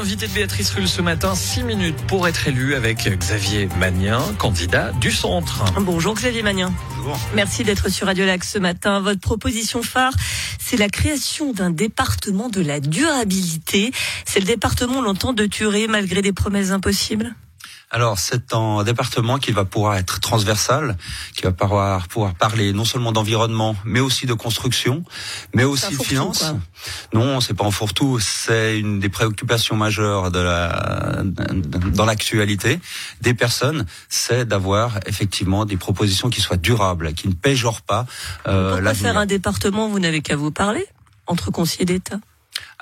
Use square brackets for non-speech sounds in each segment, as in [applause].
L'invité de Béatrice Rulle ce matin, 6 minutes pour être élu avec Xavier Magnin, candidat du centre. Bonjour Xavier Magnin. Bonjour. Merci d'être sur Radio Lac ce matin. Votre proposition phare, c'est la création d'un département de la durabilité. C'est le département, on l'entend, de Turé malgré des promesses impossibles alors, c'est un département qui va pouvoir être transversal, qui va pouvoir, pouvoir parler non seulement d'environnement, mais aussi de construction, mais aussi de finances. Non, c'est pas en fourre-tout. C'est une des préoccupations majeures de la, dans l'actualité des personnes, c'est d'avoir effectivement des propositions qui soient durables, qui ne péjorent pas. Euh, Pourquoi faire un département Vous n'avez qu'à vous parler entre conseillers d'État?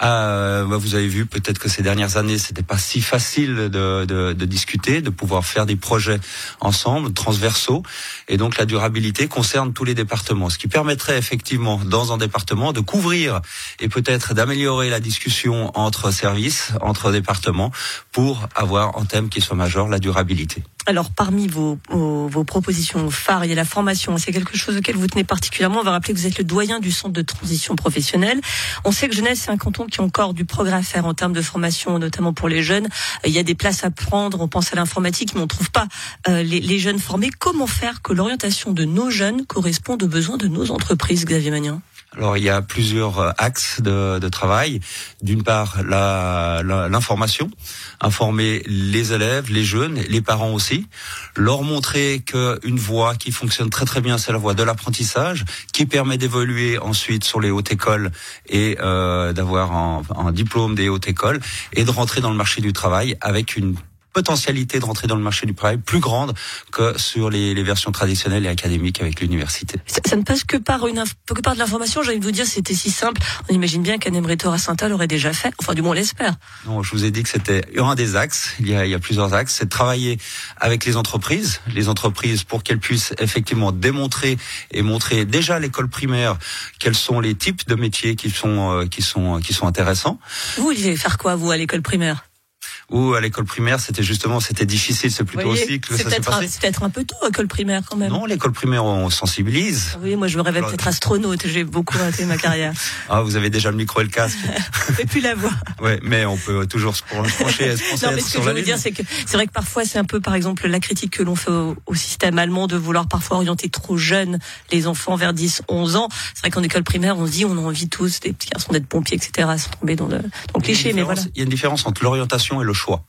Euh, bah, vous avez vu peut-être que ces dernières années, c'était pas si facile de, de, de, discuter, de pouvoir faire des projets ensemble, transversaux, et donc la durabilité concerne tous les départements, ce qui permettrait effectivement dans un département de couvrir et peut-être d'améliorer la discussion entre services, entre départements, pour avoir un thème qui soit majeur, la durabilité. Alors, parmi vos, vos, propositions phares, il y a la formation. C'est quelque chose auquel vous tenez particulièrement. On va rappeler que vous êtes le doyen du centre de transition professionnelle. On sait que Genève, c'est un canton qui a encore du progrès à faire en termes de formation, notamment pour les jeunes. Il y a des places à prendre. On pense à l'informatique, mais on ne trouve pas euh, les, les, jeunes formés. Comment faire que l'orientation de nos jeunes corresponde aux besoins de nos entreprises, Xavier Magnan alors il y a plusieurs euh, axes de, de travail. D'une part, l'information, informer les élèves, les jeunes, les parents aussi, leur montrer qu'une voie qui fonctionne très très bien, c'est la voie de l'apprentissage, qui permet d'évoluer ensuite sur les hautes écoles et euh, d'avoir un, un diplôme des hautes écoles et de rentrer dans le marché du travail avec une potentialité de rentrer dans le marché du travail plus grande que sur les, les versions traditionnelles et académiques avec l'université. Ça, ne passe que par une que par de l'information. J'ai envie de vous dire, c'était si simple. On imagine bien qu'un Emretor à Saint-Al aurait déjà fait. Enfin, du moins, on l'espère. Non, je vous ai dit que c'était un des axes. Il y a, il y a plusieurs axes. C'est de travailler avec les entreprises, les entreprises pour qu'elles puissent effectivement démontrer et montrer déjà à l'école primaire quels sont les types de métiers qui sont euh, qui sont qui sont intéressants. Vous, vous allez faire quoi vous à l'école primaire? Ou à l'école primaire, c'était justement, c'était difficile, c'est plutôt aussi que ça s'est passé. C'est peut-être un peu tôt, l'école primaire, quand même. Non, l'école primaire, on sensibilise. Oui, moi, je me rêvais peut-être astronaute. J'ai beaucoup raté ma carrière. [laughs] Ah, vous avez déjà le micro et le casque. [laughs] et puis la voix. [laughs] Ouais, mais on peut toujours se pencher, se Non, mais ce que je veux dire, c'est que c'est vrai que parfois, c'est un peu, par exemple, la critique que l'on fait au, système allemand de vouloir parfois orienter trop jeune les enfants vers 10, 11 ans. C'est vrai qu'en école primaire, on se dit, on a envie tous, des petits garçons d'être pompiers, etc., sans tomber dans le, dans le cliché, mais voilà. Il y a une différence entre l'orientation et le choix.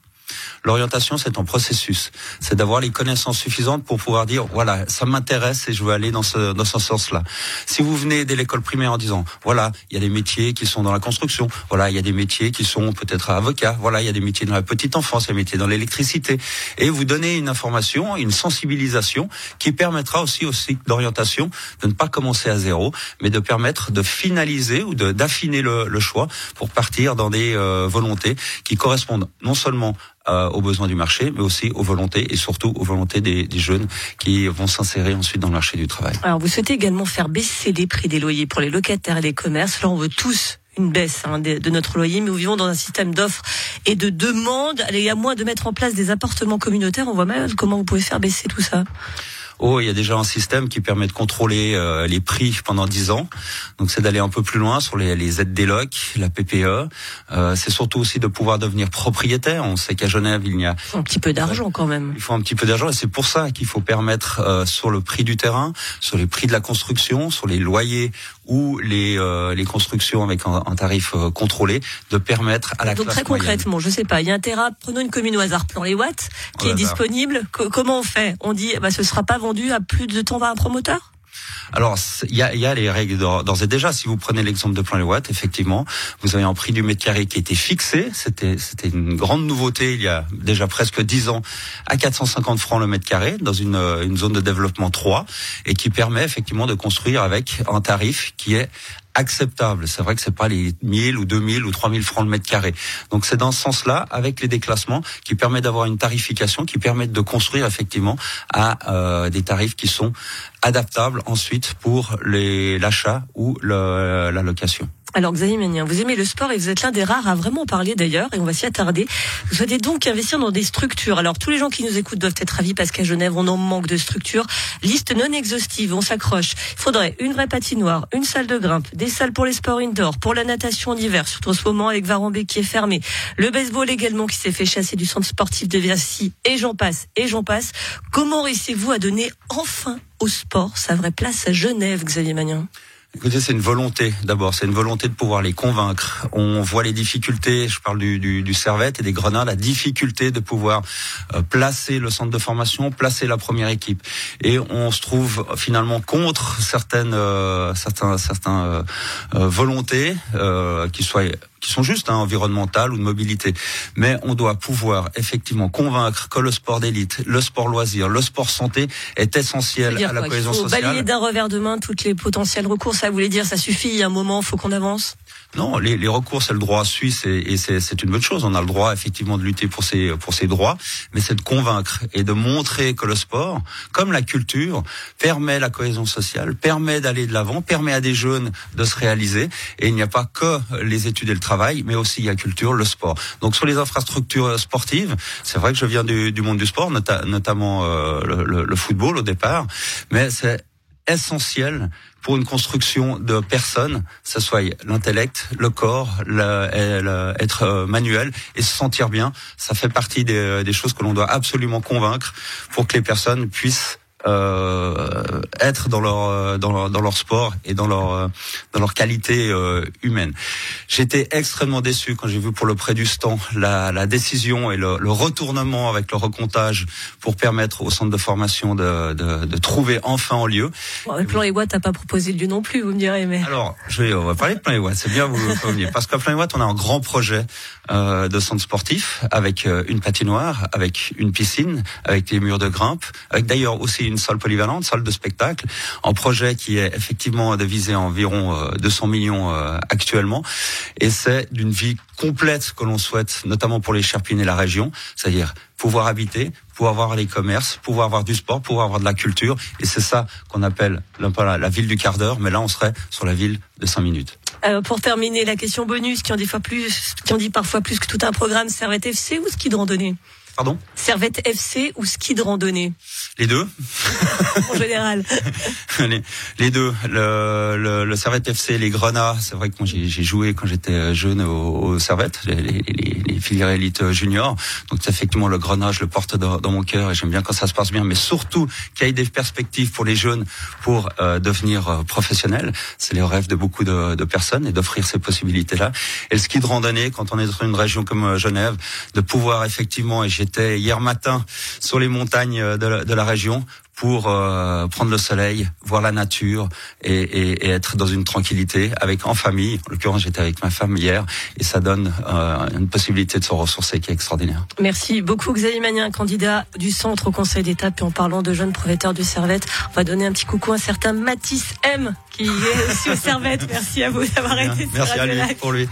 L'orientation, c'est un processus. C'est d'avoir les connaissances suffisantes pour pouvoir dire, voilà, ça m'intéresse et je veux aller dans ce, dans ce sens-là. Si vous venez dès l'école primaire en disant, voilà, il y a des métiers qui sont dans la construction, voilà, il y a des métiers qui sont peut-être avocats, voilà, il y a des métiers dans la petite enfance, il y a des métiers dans l'électricité, et vous donnez une information, une sensibilisation qui permettra aussi au cycle d'orientation de ne pas commencer à zéro, mais de permettre de finaliser ou d'affiner le, le, choix pour partir dans des euh, volontés qui correspondent non seulement euh, aux besoins du marché, mais aussi aux volontés et surtout aux volontés des, des jeunes qui vont s'insérer ensuite dans le marché du travail. Alors vous souhaitez également faire baisser les prix des loyers pour les locataires et les commerces. Là, on veut tous une baisse hein, de, notre loyer, mais nous vivons dans un système d'offres et de demandes. Allez, à moins de mettre en place des appartements communautaires, on voit mal comment vous pouvez faire baisser tout ça. Oh, il y a déjà un système qui permet de contrôler euh, les prix pendant 10 ans. Donc c'est d'aller un peu plus loin sur les, les aides des locs, la PPE. Euh, c'est surtout aussi de pouvoir devenir propriétaire. On sait qu'à Genève, il y a un petit peu d'argent quand même. Il faut un petit peu d'argent et c'est pour ça qu'il faut permettre euh, sur le prix du terrain, sur les prix de la construction, sur les loyers ou les, euh, les constructions avec un, un tarif euh, contrôlé, de permettre à la Donc très concrètement, je sais pas, il y a un terrain, prenons une commune au hasard, plan les watts, qui est disponible. comment on fait? On dit, bah, ce sera pas vendu à plus de temps par un promoteur? Alors, il y a, y a, les règles d'ores et déjà. Si vous prenez l'exemple de plan les watts, effectivement, vous avez un prix du mètre carré qui était fixé. C'était, c'était une grande nouveauté il y a déjà presque 10 ans à 450 francs le mètre carré dans une, une zone de développement 3 et qui permet effectivement de construire avec un tarif qui est acceptable. C'est vrai que c'est pas les 1000 ou 2000 ou 3000 francs le mètre carré. Donc c'est dans ce sens-là, avec les déclassements, qui permet d'avoir une tarification, qui permet de construire effectivement à euh, des tarifs qui sont adaptables ensuite pour l'achat ou le, la location. Alors Xavier Ménien, vous aimez le sport et vous êtes l'un des rares à vraiment parler d'ailleurs, et on va s'y attarder. Vous souhaitez donc investir dans des structures. Alors tous les gens qui nous écoutent doivent être ravis parce qu'à Genève, on en manque de structures. Liste non exhaustive, on s'accroche. Il faudrait une vraie patinoire, une salle de grimpe, des salles pour les sports indoor, pour la natation en hiver, surtout en ce moment avec Varambé qui est fermé, le baseball également qui s'est fait chasser du centre sportif de Versailles, et j'en passe, et j'en passe. Comment réussissez-vous à donner enfin au sport sa vraie place à Genève, Xavier Magnin? Écoutez, c'est une volonté d'abord, c'est une volonté de pouvoir les convaincre. On voit les difficultés, je parle du, du, du Servette et des Grenades, la difficulté de pouvoir euh, placer le centre de formation, placer la première équipe. Et on se trouve finalement contre certaines, euh, certains euh, euh volontés qui soient qui sont justes, hein, environnementales ou de mobilité. Mais on doit pouvoir effectivement convaincre que le sport d'élite, le sport loisir, le sport santé est essentiel à la cohésion sociale. Balayer d'un revers de main toutes les potentiels recours, ça voulait dire ça suffit, il y a un moment, faut qu'on avance? Non, les, les recours, c'est le droit suisse et, et c'est une bonne chose. On a le droit effectivement de lutter pour ses, pour ses droits, mais c'est de convaincre et de montrer que le sport, comme la culture, permet la cohésion sociale, permet d'aller de l'avant, permet à des jeunes de se réaliser. Et il n'y a pas que les études et le travail, mais aussi la culture, le sport. Donc sur les infrastructures sportives, c'est vrai que je viens du, du monde du sport, notamment euh, le, le football au départ, mais c'est essentiel pour une construction de personnes, ça soit l'intellect, le corps, le, être euh, manuel et se sentir bien. Ça fait partie des, des choses que l'on doit absolument convaincre pour que les personnes puissent euh, être dans leur, euh, dans leur dans leur sport et dans leur euh, dans leur qualité euh, humaine. J'étais extrêmement déçu quand j'ai vu pour le prêt du stand la, la décision et le, le, retournement avec le recomptage pour permettre au centre de formation de, de, de trouver enfin un lieu. Bon, le plan Ewatt n'a pas proposé de lieu non plus, vous me direz. Mais alors, je vais on va parler de plan Ewatt. C'est bien vous le parce qu'à plan Ewatt, on a un grand projet euh, de centre sportif avec une patinoire, avec une piscine, avec des murs de grimpe, avec d'ailleurs aussi une salle polyvalente, salle de spectacle, en projet qui est effectivement de viser environ 200 euh, millions euh, actuellement. Et c'est d'une vie complète que l'on souhaite, notamment pour les Sherpines et la région, c'est-à-dire pouvoir habiter, pouvoir avoir les commerces, pouvoir avoir du sport, pouvoir avoir de la culture. Et c'est ça qu'on appelle la, ville du quart d'heure, mais là on serait sur la ville de 5 minutes. Euh, pour terminer, la question bonus qui en dit, parfois plus que tout un programme, Servette FC ou ski de randonnée? Pardon Servette FC ou ski de randonnée Les deux. en général. [laughs] les, deux. Le, le, le, Servette FC, les Grenats, c'est vrai que moi j'ai joué quand j'étais jeune au, au Servette, les, les, les, filières élites juniors. Donc effectivement le Grenat, je le porte dans, dans mon cœur et j'aime bien quand ça se passe bien. Mais surtout qu'il y ait des perspectives pour les jeunes pour euh, devenir euh, professionnels. C'est les rêves de beaucoup de, de personnes et d'offrir ces possibilités-là. Et le ski de randonnée, quand on est dans une région comme euh, Genève, de pouvoir effectivement, et j'ai J'étais hier matin sur les montagnes de la, de la région pour euh, prendre le soleil, voir la nature et, et, et, être dans une tranquillité avec en famille. En l'occurrence, j'étais avec ma femme hier et ça donne euh, une possibilité de se ressourcer qui est extraordinaire. Merci beaucoup Xavier Magnin, candidat du centre au Conseil d'État. Puis en parlant de jeunes propriétaires du Servette, on va donner un petit coucou à un certain Matisse M qui est [laughs] aussi au Servette. Merci à vous d'avoir été. Merci à lui pour lui.